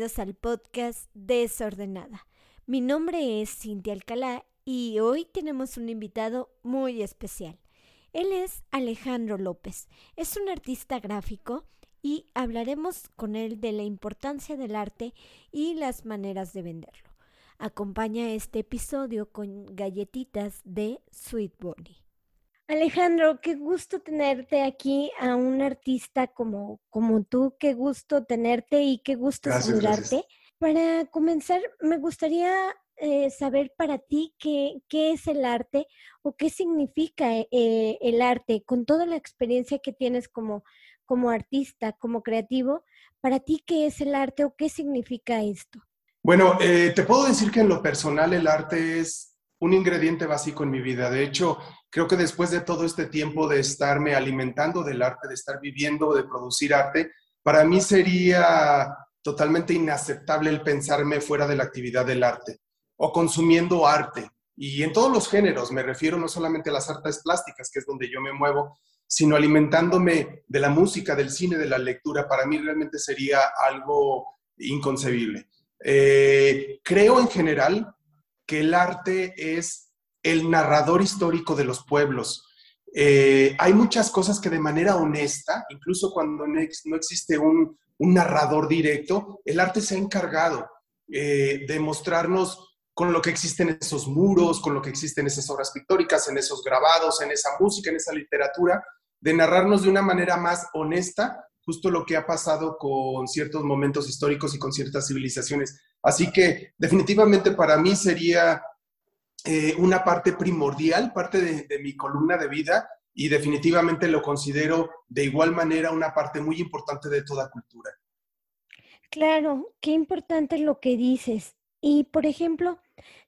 bienvenidos al podcast Desordenada. Mi nombre es Cintia Alcalá y hoy tenemos un invitado muy especial. Él es Alejandro López. Es un artista gráfico y hablaremos con él de la importancia del arte y las maneras de venderlo. Acompaña este episodio con galletitas de Sweet Bonnie. Alejandro, qué gusto tenerte aquí a un artista como, como tú, qué gusto tenerte y qué gusto saludarte. Para comenzar, me gustaría eh, saber para ti qué, qué, es el arte o qué significa eh, el arte con toda la experiencia que tienes como, como artista, como creativo. Para ti, ¿qué es el arte o qué significa esto? Bueno, eh, te puedo decir que en lo personal el arte es un ingrediente básico en mi vida. De hecho, creo que después de todo este tiempo de estarme alimentando del arte, de estar viviendo, de producir arte, para mí sería totalmente inaceptable el pensarme fuera de la actividad del arte o consumiendo arte. Y en todos los géneros, me refiero no solamente a las artes plásticas, que es donde yo me muevo, sino alimentándome de la música, del cine, de la lectura, para mí realmente sería algo inconcebible. Eh, creo en general que el arte es el narrador histórico de los pueblos. Eh, hay muchas cosas que de manera honesta, incluso cuando no, existe un, narrador directo, el arte se ha encargado eh, de mostrarnos con lo que existe en esos muros, con lo que existe en esas obras pictóricas, en esos grabados, en esa música, en esa literatura, de narrarnos de una manera más honesta justo lo que ha pasado con ciertos momentos históricos y con ciertas civilizaciones. Así que definitivamente para mí sería eh, una parte primordial, parte de, mi columna de vida y definitivamente lo considero de igual manera una parte muy importante de toda cultura. Claro, qué importante lo que dices. Y, por ejemplo,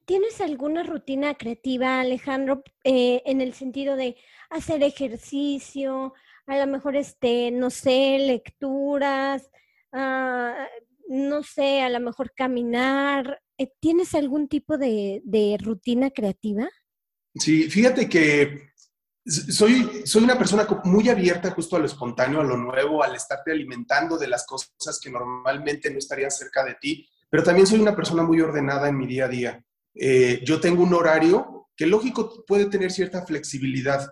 ¿tienes alguna rutina creativa, Alejandro, eh, en el sentido de hacer ejercicio, a lo mejor, este, no sé, lecturas, ah, no sé, a lo mejor caminar, eh, ¿tienes algún tipo de, rutina creativa? Sí, fíjate que soy, soy una persona muy abierta justo a lo espontáneo, a lo nuevo, al estarte alimentando de las cosas que normalmente no estarían cerca de ti, pero también soy una persona muy ordenada en mi día a día. Eh, yo tengo un horario que lógico puede tener cierta flexibilidad,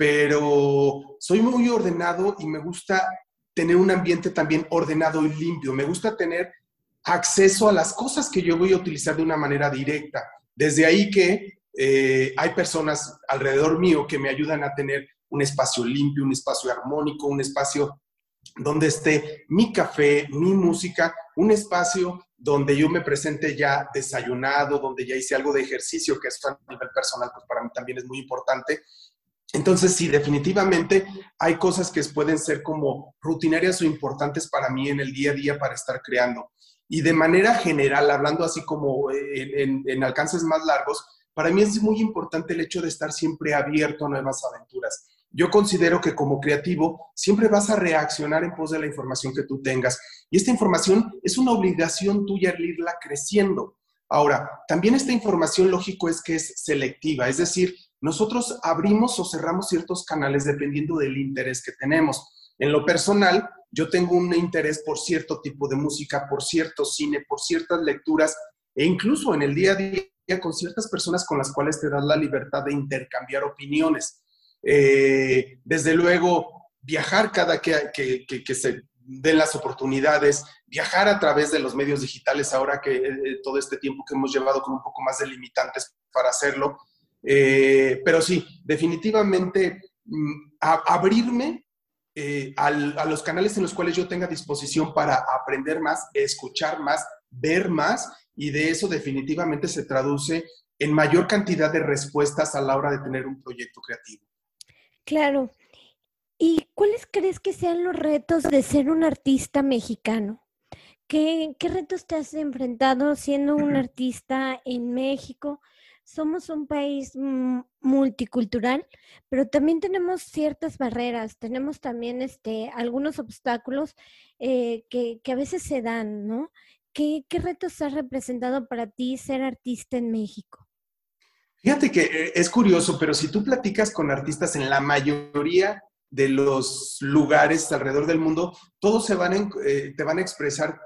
pero soy muy ordenado y me gusta tener un ambiente también ordenado y limpio. Me gusta tener acceso a las cosas que yo voy a utilizar de una manera directa. Desde ahí que eh, hay personas alrededor mío que me ayudan a tener un espacio limpio, un espacio armónico, un espacio donde esté mi café, mi música, un espacio donde yo me presente ya desayunado, donde ya hice algo de ejercicio, que eso a nivel personal, pues para mí también es muy importante. Entonces, sí, definitivamente hay cosas que pueden ser como rutinarias o importantes para mí en el día a día para estar creando. Y de manera general, hablando así como en, alcances más largos, para mí es muy importante el hecho de estar siempre abierto a nuevas aventuras. Yo considero que como creativo siempre vas a reaccionar en pos de la información que tú tengas. Y esta información es una obligación tuya irla creciendo. Ahora, también esta información lógico es que es selectiva, es decir, nosotros abrimos o cerramos ciertos canales dependiendo del interés que tenemos. En lo personal, yo tengo un interés por cierto tipo de música, por cierto cine, por ciertas lecturas e incluso en el día a día con ciertas personas con las cuales te das la libertad de intercambiar opiniones. Eh, desde luego, viajar cada que, que, se den las oportunidades, viajar a través de los medios digitales ahora que eh, todo este tiempo que hemos llevado con un poco más de limitantes para hacerlo. Eh, pero sí, definitivamente mm, abrirme eh, a los canales en los cuales yo tenga disposición para aprender más, escuchar más, ver más, y de eso definitivamente se traduce en mayor cantidad de respuestas a la hora de tener un proyecto creativo. Claro. ¿Y cuáles crees que sean los retos de ser un artista mexicano? ¿Qué, qué retos te has enfrentado siendo un artista en México? Somos un país multicultural, pero también tenemos ciertas barreras, tenemos también este, algunos obstáculos eh, que, a veces se dan, ¿no? ¿Qué, retos ha representado para ti ser artista en México? Fíjate que eh, es curioso, pero si tú platicas con artistas en la mayoría de los lugares alrededor del mundo, todos se van eh, te van a expresar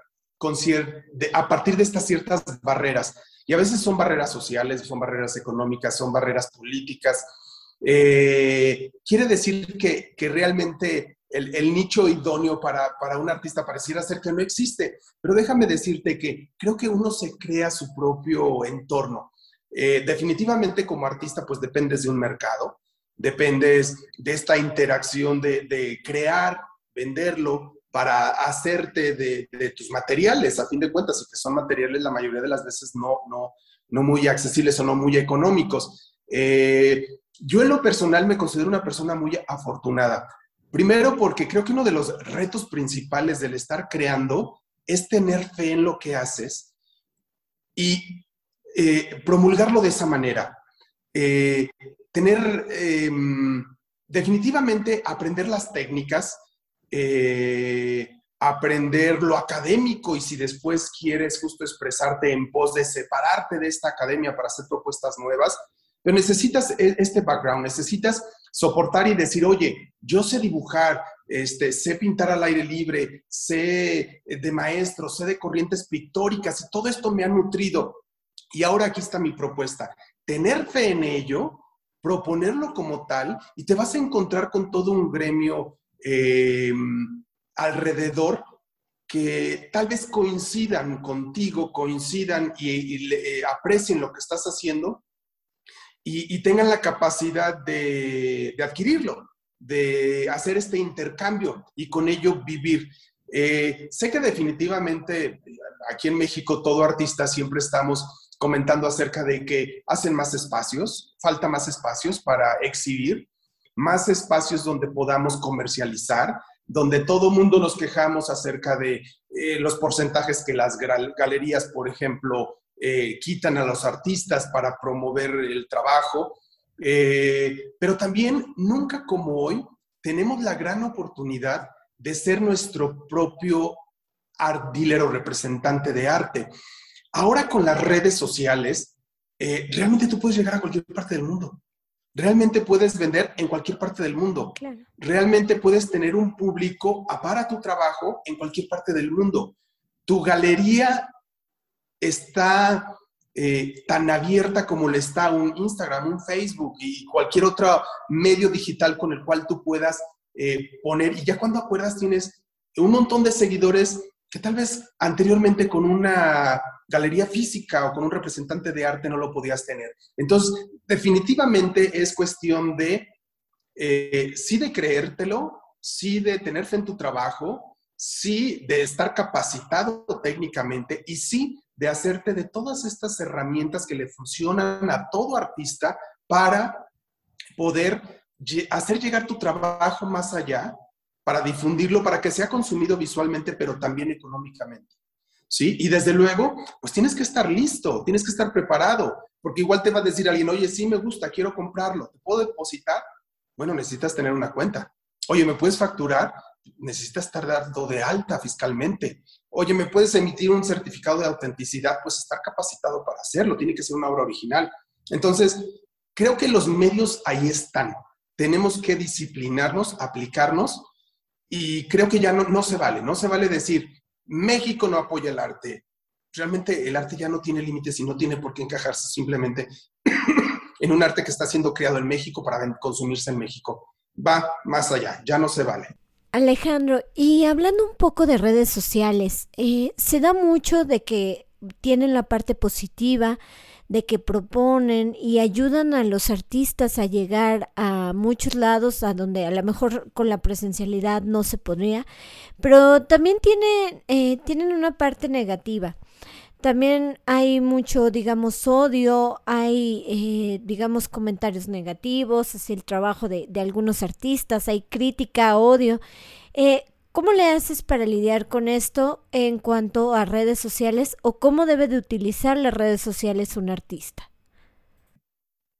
a partir de estas ciertas barreras. Y a veces son barreras sociales, son barreras económicas, son barreras políticas. Eh, quiere decir que, realmente el, nicho idóneo para, para, un artista pareciera ser que no existe. Pero déjame decirte que creo que uno se crea su propio entorno. Eh, definitivamente como artista, pues dependes de un mercado, dependes de esta interacción de crear, venderlo, para hacerte de, tus materiales, a fin de cuentas, y que son materiales la mayoría de las veces no, no, no muy accesibles o no muy económicos. Eh, yo en lo personal me considero una persona muy afortunada. Primero porque creo que uno de los retos principales del estar creando es tener fe en lo que haces y eh, promulgarlo de esa manera. Eh, tener, em, definitivamente, aprender las técnicas, eh, aprender lo académico y si después quieres justo expresarte en pos de separarte de esta academia para hacer propuestas nuevas, pero necesitas e, este background, necesitas soportar y decir, oye, yo sé dibujar, este, sé pintar al aire libre, sé de maestro, sé de corrientes pictóricas y todo esto me ha nutrido. Y ahora aquí está mi propuesta. Tener fe en ello, proponerlo como tal y te vas a encontrar con todo un gremio Em, alrededor que tal vez coincidan contigo, coincidan y, eh, aprecien lo que estás haciendo y, tengan la capacidad de, adquirirlo, de hacer este intercambio y con ello vivir. Eh, sé que definitivamente aquí en México todo artista siempre estamos comentando acerca de que hacen más espacios, falta más espacios para exhibir, más espacios donde podamos comercializar, donde todo mundo nos quejamos acerca de eh, los porcentajes que las galerías, por ejemplo, eh, quitan a los artistas para promover el trabajo. Eh, pero también, nunca como hoy, tenemos la gran oportunidad de ser nuestro propio art dealer o representante de arte. Ahora con las redes sociales, realmente tú puedes llegar a cualquier parte del mundo realmente puedes vender en cualquier parte del mundo. Realmente puedes tener un público para tu trabajo en cualquier parte del mundo. Tu galería está eh, tan abierta como le está un Instagram, un Facebook y cualquier otro medio digital con el cual tú puedas eh, poner. Y ya cuando acuerdas tienes un montón de seguidores que tal vez anteriormente con una galería física o con un representante de arte no lo podías tener. Entonces, definitivamente es cuestión de, eh, sí de creértelo, sí de tener fe en tu trabajo, sí de estar capacitado técnicamente y sí de hacerte de todas estas herramientas que le funcionan a todo artista para poder hacer llegar tu trabajo más allá, para difundirlo, para que sea consumido visualmente, pero también económicamente. ¿sí? Y desde luego, pues tienes que estar listo, tienes que estar preparado, porque igual te va a decir alguien, oye, sí me gusta, quiero comprarlo, ¿te puedo depositar? Bueno, necesitas tener una cuenta. Oye, ¿me puedes facturar? Necesitas estar dando de alta fiscalmente. Oye, ¿me puedes emitir un certificado de autenticidad? Pues estar capacitado para hacerlo, tiene que ser una obra original. Entonces, creo que los medios ahí están. Tenemos que disciplinarnos, aplicarnos y creo que ya no, no se vale, no se vale decir, México no apoya el arte. Realmente el arte ya no tiene límites y no tiene por qué encajarse simplemente en un arte que está siendo creado en México para consumirse en México. Va más allá, ya no se vale. Alejandro, y hablando un poco de redes sociales, eh, se da mucho de que tienen la parte positiva, de que proponen y ayudan a los artistas a llegar a muchos lados a donde a lo mejor con la presencialidad no se podría, pero también tiene, eh, tienen una parte negativa. También hay mucho, digamos, odio, hay, eh, digamos, comentarios negativos hacia el trabajo de, de algunos artistas, hay crítica, odio. Eh, ¿Cómo le haces para lidiar con esto en cuanto a redes sociales o cómo debe de utilizar las redes sociales un artista?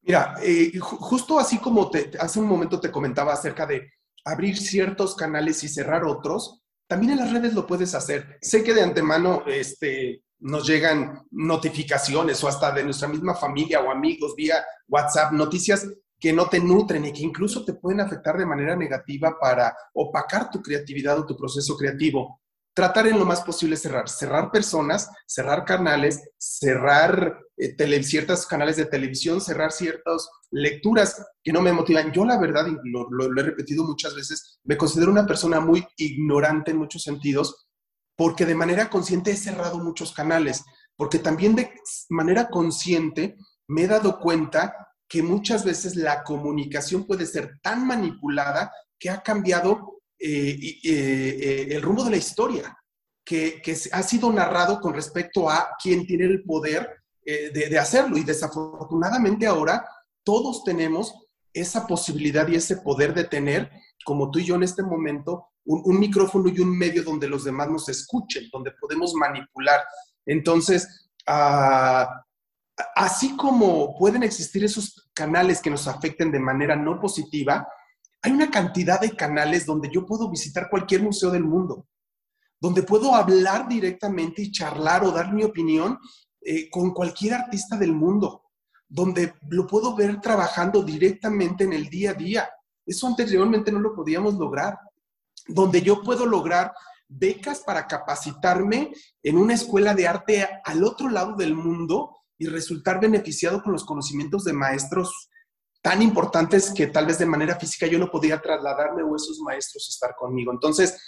Mira, eh, justo así como te, hace un momento te comentaba acerca de abrir ciertos canales y cerrar otros, también en las redes lo puedes hacer. Sé que de antemano este, nos llegan notificaciones o hasta de nuestra misma familia o amigos vía WhatsApp, noticias que no te nutren y que incluso te pueden afectar de manera negativa para opacar tu creatividad o tu proceso creativo. tratar en lo más posible cerrar, cerrar personas, cerrar canales, cerrar eh, ciertos canales de televisión, cerrar ciertas lecturas que no me motivan. Yo la verdad, lo, lo, he repetido muchas veces, me considero una persona muy ignorante en muchos sentidos, porque de manera consciente he cerrado muchos canales, porque también de manera consciente me he dado cuenta que muchas veces la comunicación puede ser tan manipulada que ha cambiado eh, eh, eh, el rumbo de la historia, que, ha sido narrado con respecto a quién tiene el poder de, hacerlo. Y desafortunadamente ahora todos tenemos esa posibilidad y ese poder de tener, como tú y yo en este momento, un, micrófono y un medio donde los demás nos escuchen, donde podemos manipular. Entonces, ah, así como pueden existir esos canales que nos afecten de manera no positiva, hay una cantidad de canales donde yo puedo visitar cualquier museo del mundo, donde puedo hablar directamente y charlar o dar mi opinión eh, con cualquier artista del mundo, donde lo puedo ver trabajando directamente en el día a día. Eso anteriormente no lo podíamos lograr. Donde yo puedo lograr becas para capacitarme en una escuela de arte al otro lado del mundo y resultar beneficiado con los conocimientos de maestros tan importantes que tal vez de manera física yo no podía trasladarme o esos maestros estar conmigo. Entonces,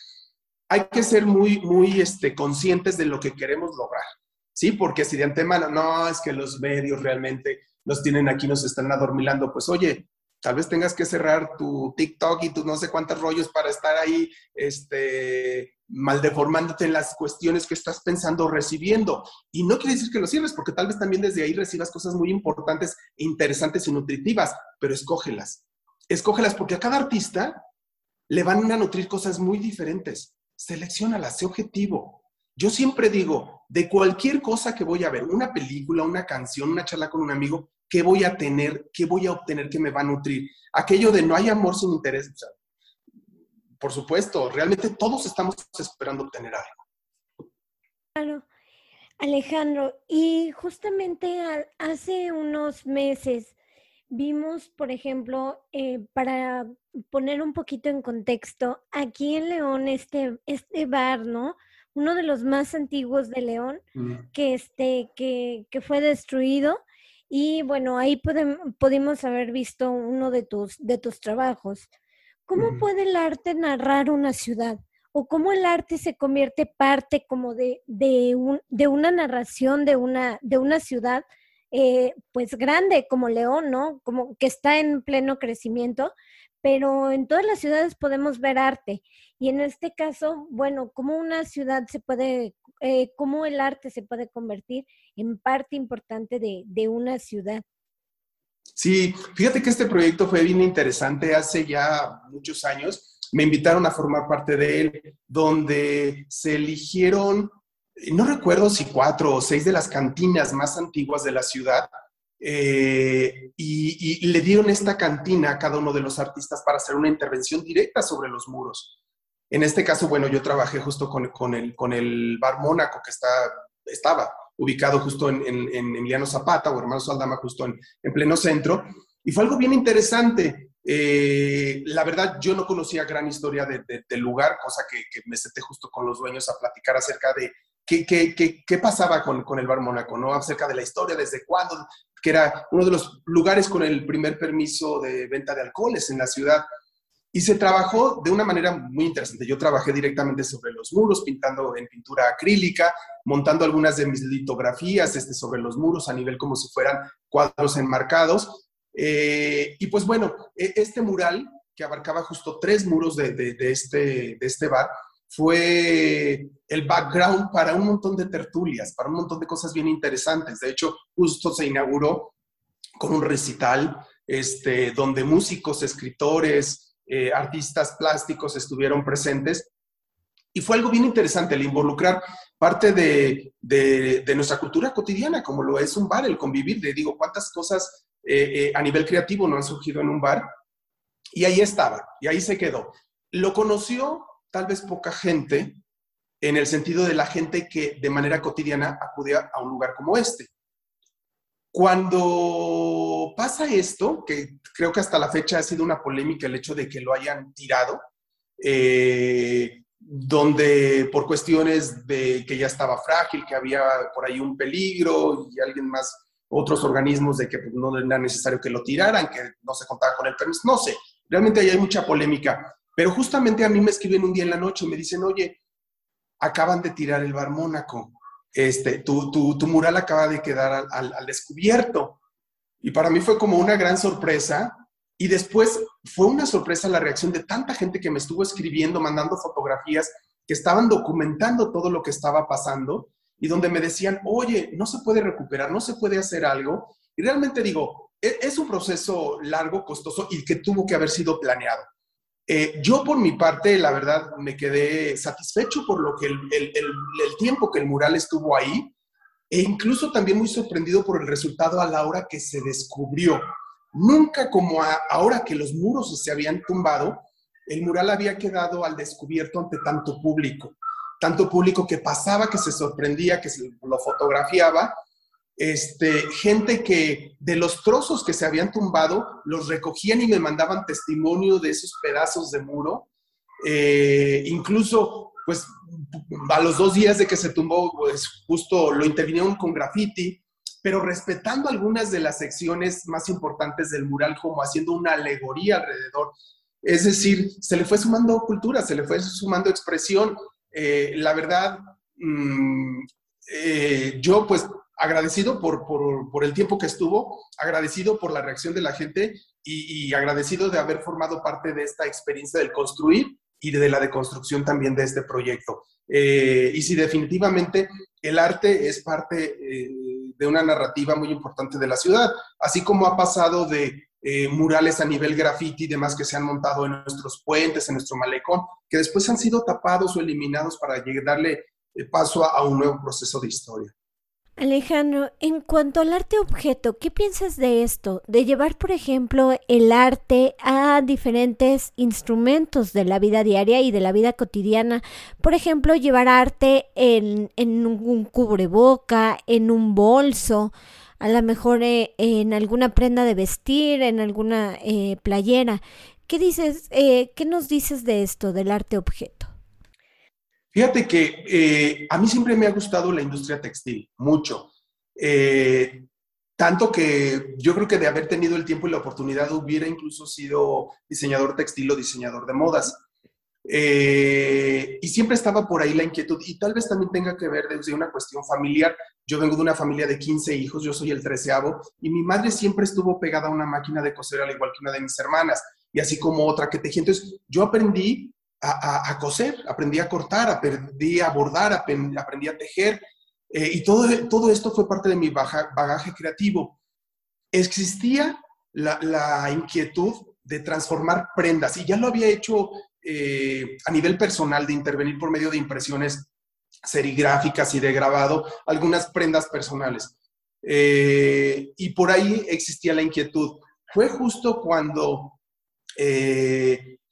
hay que ser muy, muy este, conscientes de lo que queremos lograr, ¿sí? Porque si de antemano, no, es que los medios realmente nos tienen aquí, nos están adormilando, pues oye, Tal vez tengas que cerrar tu TikTok y tus no sé cuántos rollos para estar ahí este, mal deformándote en las cuestiones que estás pensando o recibiendo. Y no quiere decir que lo cierres, porque tal vez también desde ahí recibas cosas muy importantes, interesantes y nutritivas, pero escógelas. Escógelas porque a cada artista le van a nutrir cosas muy diferentes. Selecciónalas, sé objetivo. Yo siempre digo, de cualquier cosa que voy a ver, una película, una canción, una charla con un amigo, ¿qué voy a tener? ¿Qué voy a obtener que me va a nutrir? Aquello de no hay amor sin interés. por supuesto, realmente todos estamos esperando obtener algo. Claro. Alejandro, y justamente hace unos meses vimos, por ejemplo, eh, para poner un poquito en contexto, aquí en León, este, este bar, ¿no? Uno de los más antiguos de León, que, este, que, que fue destruido y bueno, ahí pudimos haber visto uno de tus, de tus trabajos. ¿Cómo puede el arte narrar una ciudad? ¿O cómo el arte se convierte parte como de, de, un, de una narración de una, de una ciudad eh, pues grande como León, ¿no? Como que está en pleno crecimiento, pero en todas las ciudades podemos ver arte. Y en este caso, bueno, ¿cómo una ciudad se puede, eh, cómo el arte se puede convertir en parte importante de, una ciudad? Sí, fíjate que este proyecto fue bien interesante hace ya muchos años. Me invitaron a formar parte de él, donde se eligieron, no recuerdo si cuatro o seis de las cantinas más antiguas de la ciudad, eh, y, le dieron esta cantina a cada uno de los artistas para hacer una intervención directa sobre los muros. En este caso, bueno, yo trabajé justo con, el, con el Bar Mónaco, que está, estaba ubicado justo en, en, Emiliano Zapata o Hermano Saldama, justo en, en, pleno centro. Y fue algo bien interesante. Eh, la verdad, yo no conocía gran historia del lugar, cosa que, me senté justo con los dueños a platicar acerca de qué, qué, qué, qué pasaba con, con, el Bar Mónaco, ¿no? Acerca de la historia, desde cuándo, que era uno de los lugares con el primer permiso de venta de alcoholes en la ciudad. Y se trabajó de una manera muy interesante. Yo trabajé directamente sobre los muros, pintando en pintura acrílica, montando algunas de mis litografías este, sobre los muros a nivel como si fueran cuadros enmarcados. Eh, y pues bueno, e, este mural, que abarcaba justo tres muros de, de, este, de este bar, fue el background para un montón de tertulias, para un montón de cosas bien interesantes. De hecho, justo se inauguró con un recital este, donde músicos, escritores, eh, artistas plásticos estuvieron presentes. Y fue algo bien interesante el involucrar parte de, de, nuestra cultura cotidiana, como lo es un bar, el convivir. Le digo, cuántas cosas eh, eh, a nivel creativo no han surgido en un bar. Y ahí estaba, y ahí se quedó. Lo conoció tal vez poca gente en el sentido de la gente que de manera cotidiana acudía a un lugar como este. Cuando pasa esto, que creo que hasta la fecha ha sido una polémica el hecho de que lo hayan tirado, eh, donde por cuestiones de que ya estaba frágil, que había por ahí un peligro y alguien más, otros organismos de que no era necesario que lo tiraran, que no se contaba con el permiso, no sé, realmente ahí hay mucha polémica. Pero justamente a mí me escriben un día en la noche y me dicen, oye, acaban de tirar el bar Mónaco, este, tu, tu, mural acaba de quedar al descubierto. Y para mí fue como una gran sorpresa y después fue una sorpresa la reacción de tanta gente que me estuvo escribiendo, mandando fotografías, que estaban documentando todo lo que estaba pasando y donde me decían, oye, no se puede recuperar, no se puede hacer algo. Y realmente digo, e-, es un proceso largo, costoso y que tuvo que haber sido planeado. Eh, yo por mi parte, la verdad, me quedé satisfecho por lo que el, tiempo que el mural estuvo ahí e incluso también muy sorprendido por el resultado a la hora que se descubrió. Nunca como ahora que los muros se habían tumbado, el mural había quedado al descubierto ante tanto público, tanto público que pasaba, que se sorprendía, que se lo fotografiaba, este, gente que de los trozos que se habían tumbado los recogían y me mandaban testimonio de esos pedazos de muro. Eh, incluso, pues, a los dos días de que se tumbó, pues justo lo intervinieron con graffiti pero respetando algunas de las secciones más importantes del mural, como haciendo una alegoría alrededor. Es decir, se le fue sumando cultura, se le fue sumando expresión. Eh, la verdad, mm, eh, yo pues agradecido por, por, el tiempo que estuvo, agradecido por la reacción de la gente y, agradecido de haber formado parte de esta experiencia del construir y de la deconstrucción también de este proyecto. Eh, y si definitivamente el arte es parte de una narrativa muy importante de la ciudad, así como ha pasado de eh, murales a nivel graffiti y demás que se han montado en nuestros puentes, en nuestro malecón, que después han sido tapados o eliminados para darle eh, paso a un nuevo proceso de historia. Alejandro, en cuanto al arte objeto, ¿qué piensas de esto? De llevar, por ejemplo, el arte a diferentes instrumentos de la vida diaria y de la vida cotidiana. Por ejemplo, llevar arte en, un cubreboca, en un bolso, a lo mejor eh, en alguna prenda de vestir, en alguna eh, playera. ¿Qué dices? Eh, ¿Qué nos dices de esto, del arte objeto? Fíjate que eh, a mí siempre me ha gustado la industria textil, mucho. Eh, tanto que yo creo que de haber tenido el tiempo y la oportunidad hubiera incluso sido diseñador textil o diseñador de modas. Eh, y siempre estaba por ahí la inquietud y tal vez también tenga que ver desde una cuestión familiar. Yo vengo de una familia de 15 hijos, yo soy el treceavo y mi madre siempre estuvo pegada a una máquina de coser al igual que una de mis hermanas y así como otra que tejía. Entonces yo aprendí a, coser, aprendí a cortar, aprendí a bordar, aprendí a tejer. Eh, y todo, todo esto fue parte de mi bagaje creativo. Existía la, inquietud de transformar prendas y ya lo había hecho eh, a nivel personal, de intervenir por medio de impresiones serigráficas y de grabado, algunas prendas personales. Eh, y por ahí existía la inquietud. Fue justo cuando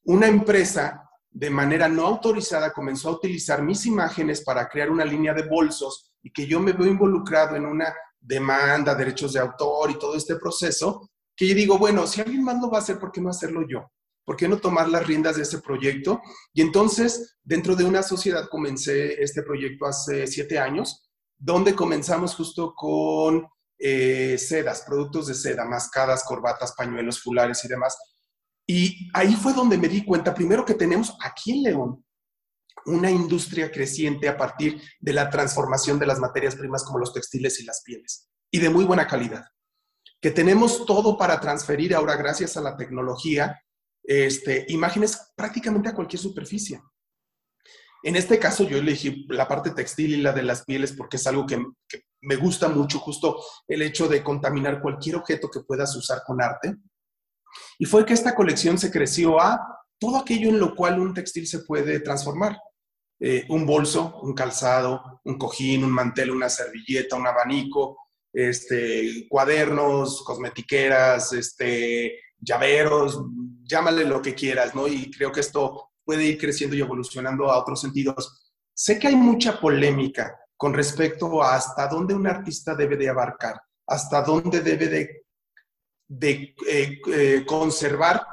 una empresa de manera no autorizada comenzó a utilizar mis imágenes para crear una línea de bolsos y que yo me veo involucrado en una demanda, derechos de autor y todo este proceso, que yo digo, bueno, si alguien más lo va a hacer, ¿por qué no hacerlo yo? ¿Por qué no tomar las riendas de ese proyecto? Y entonces, dentro de una sociedad, comencé este proyecto hace siete años, donde comenzamos justo con eh, sedas, productos de seda, mascadas, corbatas, pañuelos, fulares y demás, y ahí fue donde me di cuenta, primero que tenemos aquí en León una industria creciente a partir de la transformación de las materias primas como los textiles y las pieles, y de muy buena calidad. Que tenemos todo para transferir ahora, gracias a la tecnología, este, imágenes prácticamente a cualquier superficie. En este caso yo elegí la parte textil y la de las pieles porque es algo que, que me gusta mucho, justo el hecho de contaminar cualquier objeto que puedas usar con arte y fue que esta colección se creció a todo aquello en lo cual un textil se puede transformar. Eh, un bolso, un calzado, un cojín, un mantel, una servilleta, un abanico, este, cuadernos, cosmetiqueras, este, llaveros, llámale lo que quieras, ¿no? Y creo que esto puede ir creciendo y evolucionando a otros sentidos. Sé que hay mucha polémica con respecto a hasta dónde un artista debe de abarcar, hasta dónde debe de de eh, eh, conservar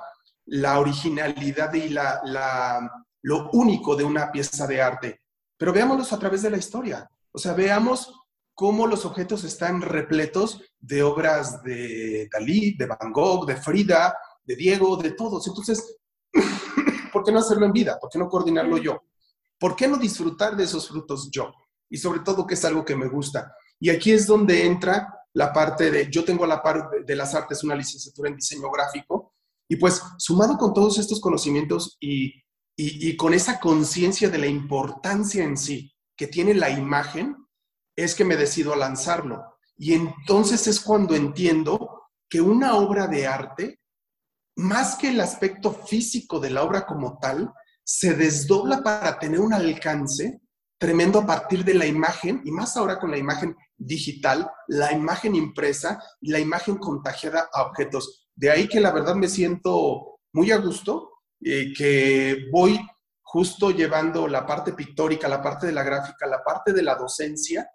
la originalidad y la, lo único de una pieza de arte, pero veámoslos a través de la historia. O sea, veamos cómo los objetos están repletos de obras de Dalí, de Van Gogh, de Frida, de Diego, de todos. Entonces, ¿por qué no hacerlo en vida? ¿Por qué no coordinarlo yo? ¿Por qué no disfrutar de esos frutos yo? Y sobre todo que es algo que me gusta. Y aquí es donde entra la parte de, yo tengo la parte de las artes, una licenciatura en diseño gráfico, y pues sumado con todos estos conocimientos y, y, con esa conciencia de la importancia en sí que tiene la imagen, es que me decido a lanzarlo. Y entonces es cuando entiendo que una obra de arte, más que el aspecto físico de la obra como tal, se desdobla para tener un alcance tremendo a partir de la imagen, y más ahora con la imagen digital, la imagen impresa la imagen contagiada a objetos. De ahí que la verdad me siento muy a gusto, eh, que voy justo llevando la parte pictórica, la parte de la gráfica, la parte de la docencia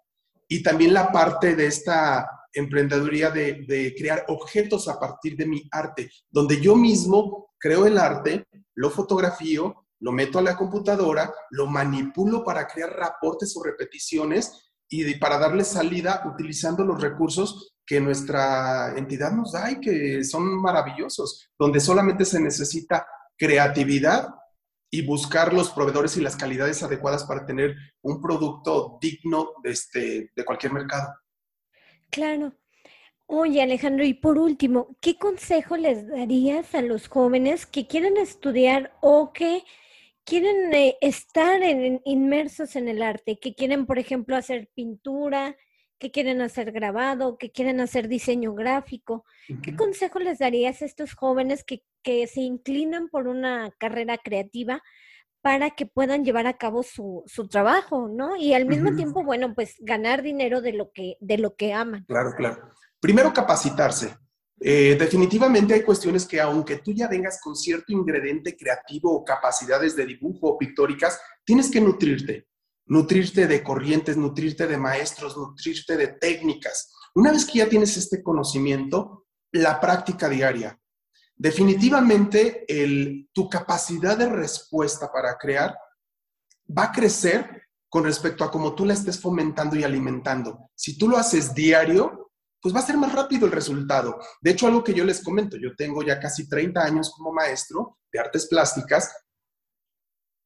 y también la parte de esta emprendeduría de, de, crear objetos a partir de mi arte, donde yo mismo creo el arte, lo fotografío, lo meto a la computadora, lo manipulo para crear reportes o repeticiones y para darle salida utilizando los recursos que nuestra entidad nos da y que son maravillosos, donde solamente se necesita creatividad y buscar los proveedores y las calidades adecuadas para tener un producto digno de, este, de cualquier mercado. Claro. Oye, Alejandro, y por último, ¿qué consejo les darías a los jóvenes que quieren estudiar o que quieren eh, estar inmersos en el arte, que quieren, por ejemplo, hacer pintura, que quieren hacer grabado, que quieren hacer diseño gráfico? ¿Qué consejo les darías a estos jóvenes que que se inclinan por una carrera creativa para que puedan llevar a cabo su, su trabajo, ¿no? Y al mismo tiempo, bueno, pues ganar dinero de lo que, de lo que aman. Claro, claro. Primero, capacitarse. Eh, definitivamente hay cuestiones que aunque tú ya vengas con cierto ingrediente creativo o capacidades de dibujo o pictóricas, tienes que nutrirte. Nutrirte de corrientes, nutrirte de maestros, nutrirte de técnicas. Una vez que ya tienes este conocimiento, la práctica diaria. Definitivamente tu capacidad de respuesta para crear va a crecer con respecto a cómo tú la estés fomentando y alimentando. Si tú lo haces diario, pues va a ser más rápido el resultado. De hecho, algo que yo les comento, yo tengo ya casi 30 años como maestro de artes plásticas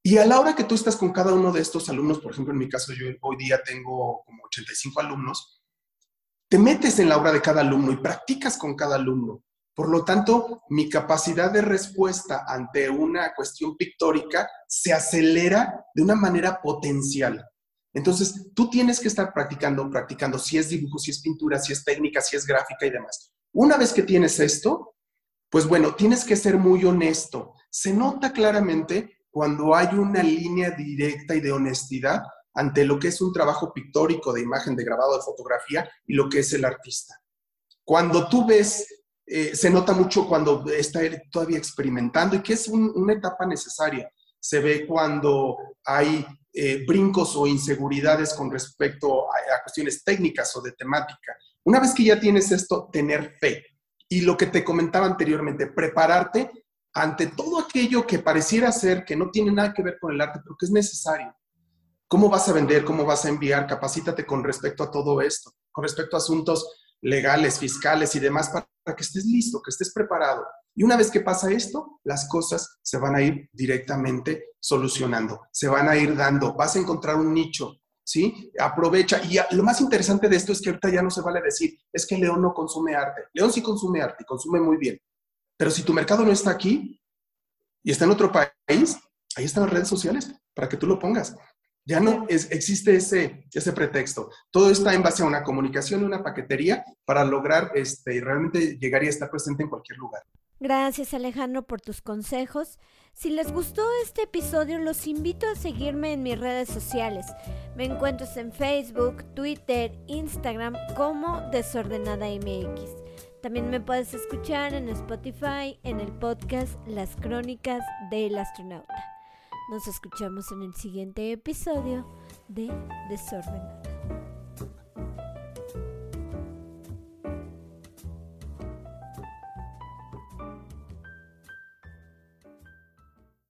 y a la hora que tú estás con cada uno de estos alumnos, por ejemplo, en mi caso yo hoy día tengo como 85 alumnos, te metes en la obra de cada alumno y practicas con cada alumno. Por lo tanto, mi capacidad de respuesta ante una cuestión pictórica se acelera de una manera potencial. Entonces, tú tienes que estar practicando, practicando, si es dibujo, si es pintura, si es técnica, si es gráfica y demás. Una vez que tienes esto, pues bueno, tienes que ser muy honesto. Se nota claramente cuando hay una línea directa y de honestidad ante lo que es un trabajo pictórico de imagen, de grabado, de fotografía y lo que es el artista. Cuando tú ves eh, se nota mucho cuando está todavía experimentando y que es una etapa necesaria. Se ve cuando hay eh, brincos o inseguridades con respecto a, a cuestiones técnicas o de temática. Una vez que ya tienes esto, tener fe. Y lo que te comentaba anteriormente, prepararte ante todo aquello que pareciera ser que no tiene nada que ver con el arte, pero que es necesario. ¿Cómo vas a vender? ¿Cómo vas a enviar? Capacítate con respecto a todo esto, con respecto a asuntos legales, fiscales y demás para, que estés listo, que estés preparado. Y una vez que pasa esto, las cosas se van a ir directamente solucionando, se van a ir dando, vas a encontrar un nicho, ¿sí? Aprovecha. Y lo más interesante de esto es que ahorita ya no se vale decir, es que León no consume arte. León sí consume arte y consume muy bien. Pero si tu mercado no está aquí y está en otro país, ahí están las redes sociales para que tú lo pongas. Ya no existe ese, ese pretexto. Todo está en base a una comunicación, una paquetería para lograr este, realmente llegar y estar presente en cualquier lugar. Gracias Alejandro por tus consejos. Si les gustó este episodio, los invito a seguirme en mis redes sociales. Me encuentras en Facebook, Twitter, Instagram como Desordenada MX. También me puedes escuchar en Spotify en el podcast Las Crónicas del Astronauta. Nos escuchamos en el siguiente episodio de Desordenada.